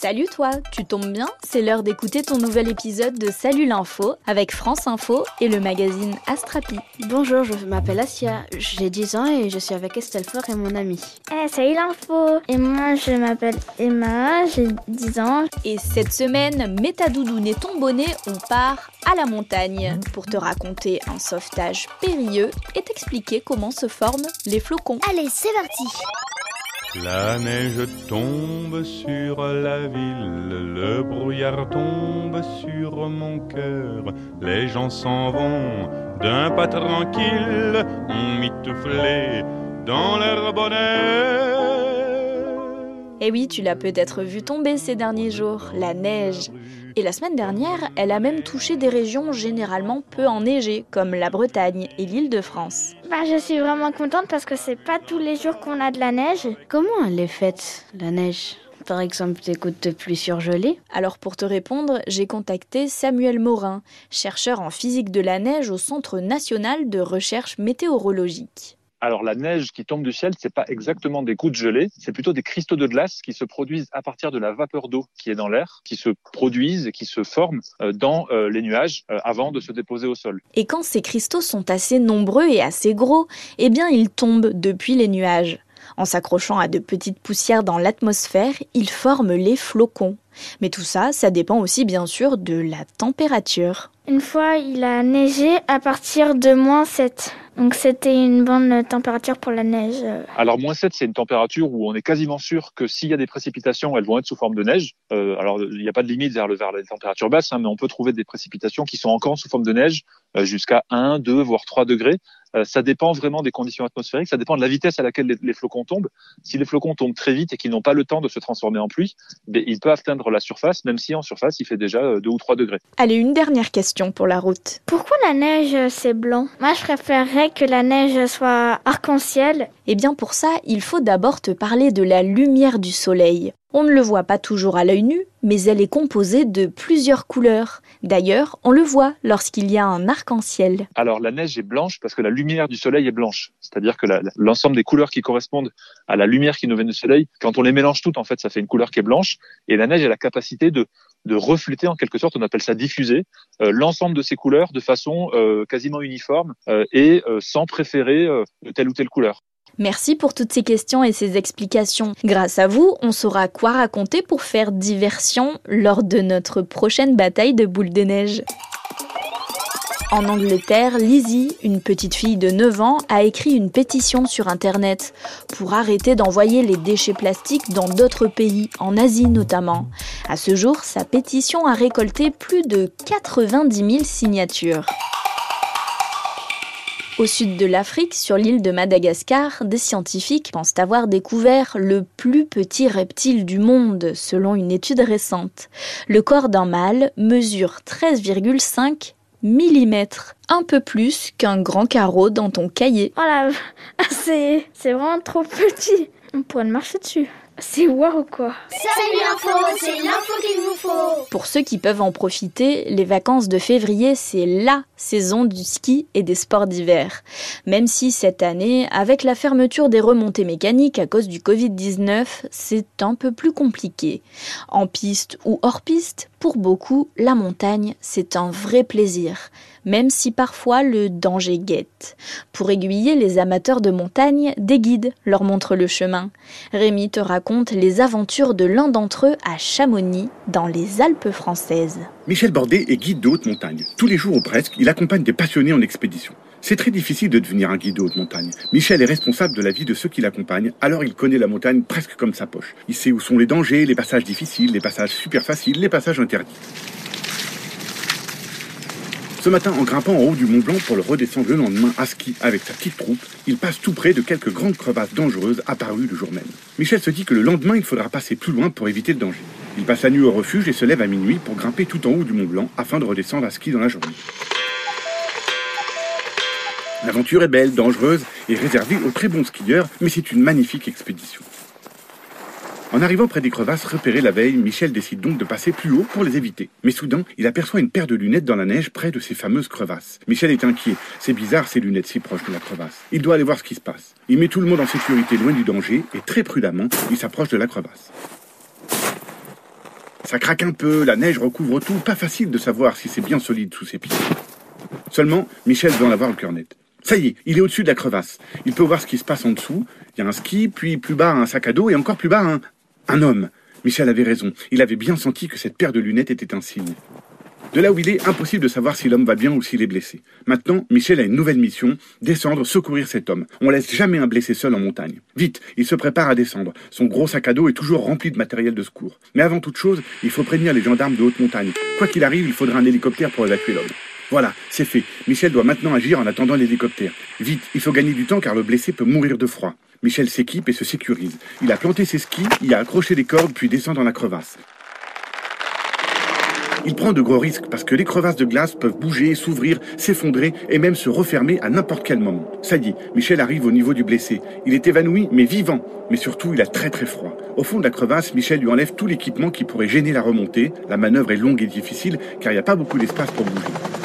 Salut toi, tu tombes bien? C'est l'heure d'écouter ton nouvel épisode de Salut l'info avec France Info et le magazine Astrapi. Bonjour, je m'appelle Asia, j'ai 10 ans et je suis avec Estelle Fort et mon ami. Eh, salut l'info Et moi je m'appelle Emma, j'ai 10 ans. Et cette semaine, mets ta doudoune et ton bonnet, on part à la montagne pour te raconter un sauvetage périlleux et t'expliquer comment se forment les flocons. Allez, c'est parti La neige tombe sur la ville, le brouillard tombe sur mon cœur. Les gens s'en vont d'un pas tranquille, on mitouflé dans leur bonheur. Et oui, tu l'as peut-être vu tomber ces derniers jours, la neige. Et la semaine dernière, elle a même touché des régions généralement peu enneigées, comme la Bretagne et l'île de France. Bah, je suis vraiment contente parce que c'est pas tous les jours qu'on a de la neige. Comment elle est faite, la neige? Par exemple, des gouttes de pluie surgelées? Alors pour te répondre, j'ai contacté Samuel Morin, chercheur en physique de la neige au Centre national de recherche météorologique. Alors la neige qui tombe du ciel, c'est pas exactement des gouttes gelées, c'est plutôt des cristaux de glace qui se produisent à partir de la vapeur d'eau qui est dans l'air, qui se produisent et qui se forment euh, dans euh, les nuages euh, avant de se déposer au sol. Et quand ces cristaux sont assez nombreux et assez gros, eh bien ils tombent depuis les nuages. En s'accrochant à de petites poussières dans l'atmosphère, ils forment les flocons. Mais tout ça, ça dépend aussi bien sûr de la température. Une fois, il a neigé à partir de moins 7. Donc c'était une bonne température pour la neige. Alors moins 7, c'est une température où on est quasiment sûr que s'il y a des précipitations, elles vont être sous forme de neige. Euh, alors il n'y a pas de limite vers, le, vers les températures basses, hein, mais on peut trouver des précipitations qui sont encore sous forme de neige euh, jusqu'à 1, 2, voire 3 degrés. Euh, ça dépend vraiment des conditions atmosphériques, ça dépend de la vitesse à laquelle les, les flocons tombent. Si les flocons tombent très vite et qu'ils n'ont pas le temps de se transformer en pluie, ben, ils peuvent atteindre la surface, même si en surface il fait déjà euh, 2 ou 3 degrés. Allez, une dernière question pour la route. Pourquoi la neige euh, c'est blanc? Moi je préférerais que la neige soit arc-en-ciel. Eh bien pour ça, il faut d'abord te parler de la lumière du soleil. On ne le voit pas toujours à l'œil nu, mais elle est composée de plusieurs couleurs. D'ailleurs, on le voit lorsqu'il y a un arc-en-ciel. Alors la neige est blanche parce que la lumière du soleil est blanche, c'est-à-dire que l'ensemble des couleurs qui correspondent à la lumière qui nous vient du soleil, quand on les mélange toutes, en fait, ça fait une couleur qui est blanche. Et la neige a la capacité de refléter en quelque sorte, on appelle ça diffuser, euh, l'ensemble de ces couleurs de façon euh, quasiment uniforme euh, et sans préférer de telle ou telle couleur. Merci pour toutes ces questions et ces explications. Grâce à vous, on saura quoi raconter pour faire diversion lors de notre prochaine bataille de boules de neige. En Angleterre, Lizzie, une petite fille de 9 ans, a écrit une pétition sur Internet pour arrêter d'envoyer les déchets plastiques dans d'autres pays, en Asie notamment. À ce jour, sa pétition a récolté plus de 90 000 signatures. Au sud de l'Afrique, sur l'île de Madagascar, des scientifiques pensent avoir découvert le plus petit reptile du monde, selon une étude récente. Le corps d'un mâle mesure 13,5 mm, un peu plus qu'un grand carreau dans ton cahier. Voilà, c'est c'est vraiment trop petit. On pourrait marcher dessus. C'est waouh quoi. Salut l'info, c'est l'info qu'il vous faut. Pour ceux qui peuvent en profiter, les vacances de février, c'est LA saison du ski et des sports d'hiver. Même si cette année, avec la fermeture des remontées mécaniques à cause du Covid-19, c'est un peu plus compliqué. En piste ou hors piste, pour beaucoup, la montagne, c'est un vrai plaisir, même si parfois le danger guette. Pour aiguiller les amateurs de montagne, des guides leur montrent le chemin. Rémi te raconte les aventures de l'un d'entre eux à Chamonix, dans les Alpes françaises. Michel Bordet est guide de haute montagne. Tous les jours ou presque, il accompagne des passionnés en expédition. C'est très difficile de devenir un guide de haute montagne. Michel est responsable de la vie de ceux qui l'accompagnent, alors il connaît la montagne presque comme sa poche. Il sait où sont les dangers, les passages difficiles, les passages super faciles, les passages interdits. Ce matin, en grimpant en haut du Mont Blanc pour le redescendre le lendemain à ski avec sa petite troupe, il passe tout près de quelques grandes crevasses dangereuses apparues le jour même. Michel se dit que le lendemain, il faudra passer plus loin pour éviter le danger. Il passe la nuit au refuge et se lève à minuit pour grimper tout en haut du Mont Blanc afin de redescendre à ski dans la journée. L'aventure est belle, dangereuse et réservée aux très bons skieurs, mais c'est une magnifique expédition. En arrivant près des crevasses repérées la veille, Michel décide donc de passer plus haut pour les éviter. Mais soudain, il aperçoit une paire de lunettes dans la neige près de ces fameuses crevasses. Michel est inquiet. C'est bizarre ces lunettes si proches de la crevasse. Il doit aller voir ce qui se passe. Il met tout le monde en sécurité loin du danger et très prudemment, il s'approche de la crevasse. Ça craque un peu, la neige recouvre tout, pas facile de savoir si c'est bien solide sous ses pieds. Seulement, Michel veut en avoir le cœur net. Ça y est, il est au-dessus de la crevasse. Il peut voir ce qui se passe en dessous. Il y a un ski, puis plus bas un sac à dos, et encore plus bas un, homme. Michel avait raison. Il avait bien senti que cette paire de lunettes était un signe. De là où il est, impossible de savoir si l'homme va bien ou s'il est blessé. Maintenant, Michel a une nouvelle mission, descendre, secourir cet homme. On laisse jamais un blessé seul en montagne. Vite, il se prépare à descendre. Son gros sac à dos est toujours rempli de matériel de secours. Mais avant toute chose, il faut prévenir les gendarmes de haute montagne. Quoi qu'il arrive, il faudra un hélicoptère pour évacuer l'homme. Voilà, c'est fait. Michel doit maintenant agir en attendant l'hélicoptère. Vite, il faut gagner du temps car le blessé peut mourir de froid. Michel s'équipe et se sécurise. Il a planté ses skis, il a accroché les cordes puis descend dans la crevasse. Il prend de gros risques parce que les crevasses de glace peuvent bouger, s'ouvrir, s'effondrer et même se refermer à n'importe quel moment. Ça y est, Michel arrive au niveau du blessé. Il est évanoui mais vivant, mais surtout il a très très froid. Au fond de la crevasse, Michel lui enlève tout l'équipement qui pourrait gêner la remontée. La manœuvre est longue et difficile car il n'y a pas beaucoup d'espace pour bouger.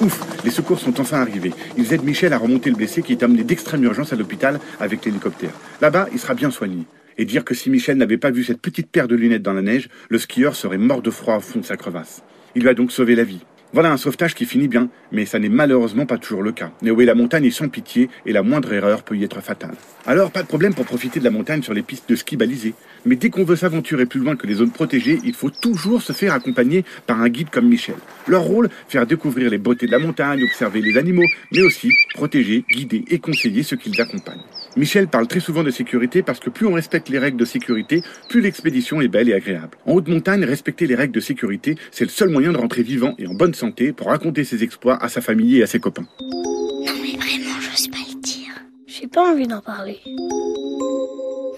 Ouf, les secours sont enfin arrivés. Ils aident Michel à remonter le blessé qui est amené d'extrême urgence à l'hôpital avec l'hélicoptère. Là-bas, il sera bien soigné et dire que si Michel n'avait pas vu cette petite paire de lunettes dans la neige, le skieur serait mort de froid au fond de sa crevasse. Il lui a donc sauvé la vie. Voilà un sauvetage qui finit bien, mais ça n'est malheureusement pas toujours le cas. Néo la montagne est sans pitié et la moindre erreur peut y être fatale. Alors, pas de problème pour profiter de la montagne sur les pistes de ski balisées. Mais dès qu'on veut s'aventurer plus loin que les zones protégées, il faut toujours se faire accompagner par un guide comme Michel. Leur rôle, faire découvrir les beautés de la montagne, observer les animaux, mais aussi protéger, guider et conseiller ceux qu'ils accompagnent. Michel parle très souvent de sécurité parce que plus on respecte les règles de sécurité, plus l'expédition est belle et agréable. En haute montagne, respecter les règles de sécurité, c'est le seul moyen de rentrer vivant et en bonne santé pour raconter ses exploits à sa famille et à ses copains. Non mais vraiment, j'ose pas le dire. J'ai pas envie d'en parler.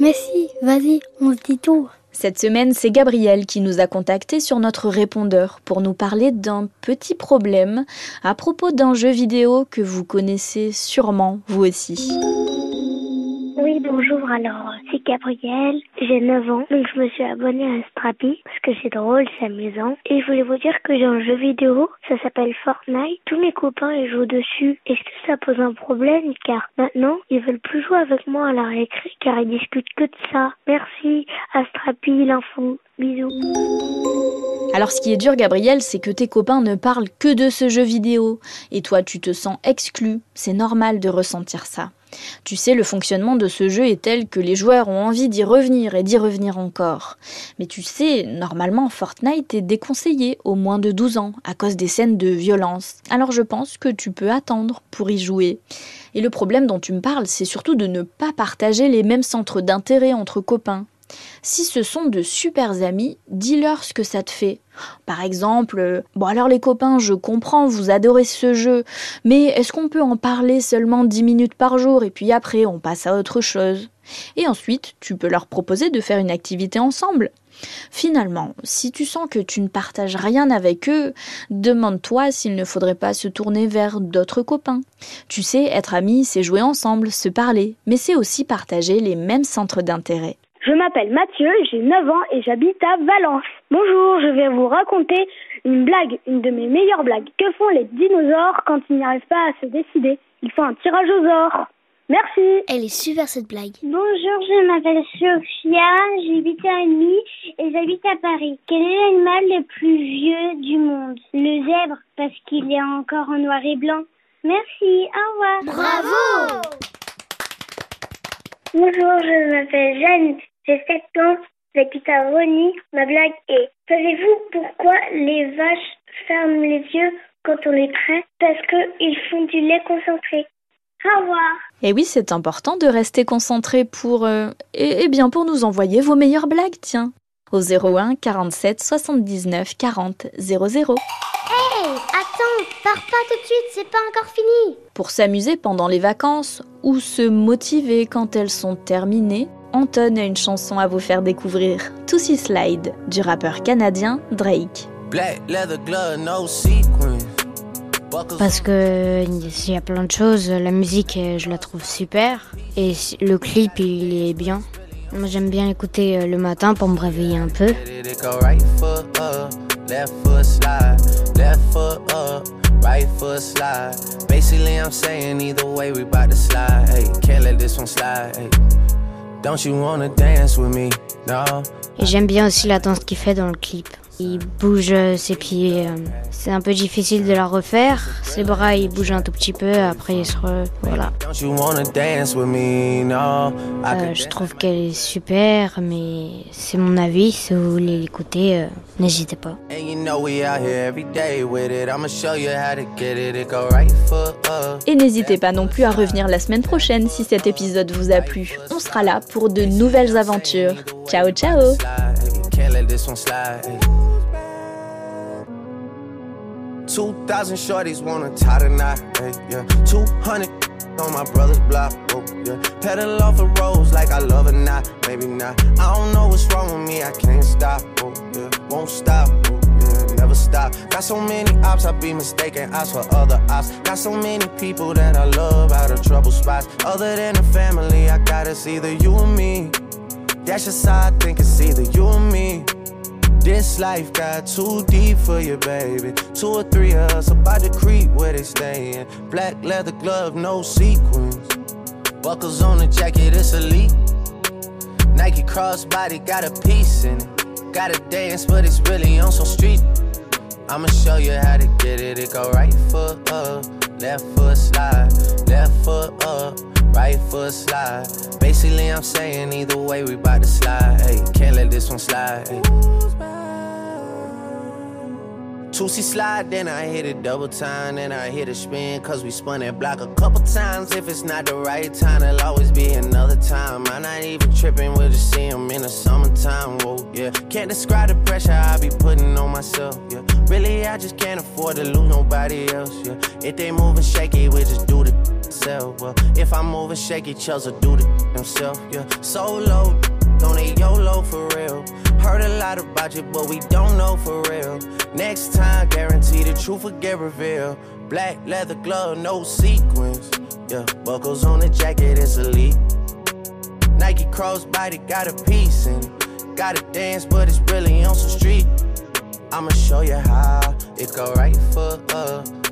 Mais si, vas-y, on se dit tout. Cette semaine, c'est Gabriel qui nous a contactés sur notre répondeur pour nous parler d'un petit problème à propos d'un jeu vidéo que vous connaissez sûrement vous aussi. Bonjour, alors c'est Gabriel, j'ai 9 ans, donc je me suis abonnée à Strapi parce que c'est drôle, c'est amusant. Et je voulais vous dire que j'ai un jeu vidéo, ça s'appelle Fortnite, tous mes copains ils jouent dessus. Est-ce que ça pose un problème? Car maintenant ils veulent plus jouer avec moi à la récré car ils discutent que de ça. Merci, Astrapi, l'info, bisous. Alors ce qui est dur Gabriel, c'est que tes copains ne parlent que de ce jeu vidéo et toi tu te sens exclu, c'est normal de ressentir ça. Tu sais, le fonctionnement de ce jeu est tel que les joueurs ont envie d'y revenir et d'y revenir encore. Mais tu sais, normalement, Fortnite est déconseillé aux moins de 12 ans à cause des scènes de violence. Alors je pense que tu peux attendre pour y jouer. Et le problème dont tu me parles, c'est surtout de ne pas partager les mêmes centres d'intérêt entre copains. Si ce sont de super amis, dis-leur ce que ça te fait. Par exemple, euh, bon alors les copains, je comprends, vous adorez ce jeu, mais est-ce qu'on peut en parler seulement 10 minutes par jour et puis après on passe à autre chose? Et ensuite, tu peux leur proposer de faire une activité ensemble. Finalement, si tu sens que tu ne partages rien avec eux, demande-toi s'il ne faudrait pas se tourner vers d'autres copains. Tu sais, être amis, c'est jouer ensemble, se parler, mais c'est aussi partager les mêmes centres d'intérêt. Je m'appelle Mathieu, j'ai 9 ans et j'habite à Valence. Bonjour, je vais vous raconter une blague, une de mes meilleures blagues. Que font les dinosaures quand ils n'y arrivent pas à se décider? Ils font un tirage aux ors. Merci. Elle est super cette blague. Bonjour, je m'appelle Sophia, j'ai 8 ans et demi et j'habite à Paris. Quel est l'animal le plus vieux du monde? Le zèbre, parce qu'il est encore en noir et blanc. Merci, au revoir. Bravo Bonjour, je m'appelle Jeanne, j'ai 7 ans, j'habite à Rony. Ma blague est Savez-vous pourquoi les vaches ferment les yeux quand on les traite? Parce qu'ils font du lait concentré. Au revoir. Et oui, c'est important de rester concentré pour... euh, et, et bien pour nous envoyer vos meilleures blagues, tiens. Au 01 47 79 40 00. Hey, attends, pars pas tout de suite, c'est pas encore fini. Pour s'amuser pendant les vacances ou se motiver quand elles sont terminées, Anton a une chanson à vous faire découvrir. Tootsie Slide du rappeur canadien Drake. Black leather glove, no sequins. Buckles Parce que il y a plein de choses. La musique, euh, je la trouve super. Et le clip, il est bien. Moi, j'aime bien écouter euh, le matin pour me réveiller un peu. it go right foot up, left foot slide, left foot up, right foot slide. Basically, I'm saying either way we bout to slide. Hey, can't let this one slide. Hey. Don't you wanna dance with me? No. Et j'aime bien aussi la danse qu'il fait dans le clip. Il bouge ses pieds. Euh, c'est un peu difficile de la refaire. Ses bras, ils bougent un tout petit peu. Après, il se re... Voilà. Euh, je trouve qu'elle est super, mais c'est mon avis. Si vous voulez l'écouter, euh, n'hésitez pas. Et n'hésitez pas non plus à revenir la semaine prochaine si cet épisode vous a plu. On sera là pour de nouvelles aventures. Ciao, ciao! Two thousand shorties wanna tie the knot, yeah. Two hundred on my brother's block, oh, yeah. Pedal off the roads like I love it, not, maybe not. I don't know what's wrong with me, I can't stop, oh, yeah. Won't stop, oh. Never stop. Got so many ops, I be mistaken ops for other ops. Got so many people that I love out of trouble spots. Other than the family, I gotta see either you or me. That's just how I think it's either you or me. This life got too deep for you, baby. Two or three of us about to creep where they stayin'. Black leather glove, no sequins. Buckles on the jacket, it's elite. Nike crossbody got a piece in it. Gotta dance, but it's really on some street. I'ma show you how to get it. It go right foot up, left foot slide, right foot slide. Basically, I'm saying either way, we bout to slide. Hey, can't let this one slide. Hey. Two-C slide, then I hit it double time, then I hit a spin, cause we spun that block a couple times. If it's not the right time, there'll always be another time. I'm not even tripping, we'll just see them in the summertime, whoa, yeah. Can't describe the pressure I be putting on myself, yeah. Really, I just can't afford to lose nobody else, yeah. If they moving shaky, we just do the self, well. If I'm moving shaky, Chelsea do the themselves, yeah. Solo, don't need YOLO for real. Heard a lot about you, but we don't know for real. Next time, guarantee the truth will get revealed. Black leather glove, no sequins. Yeah, buckles on the jacket, it's elite. Nike crossbody got a piece in. Gotta dance, but it's really on some street. I'ma show you how. It go right foot up, uh,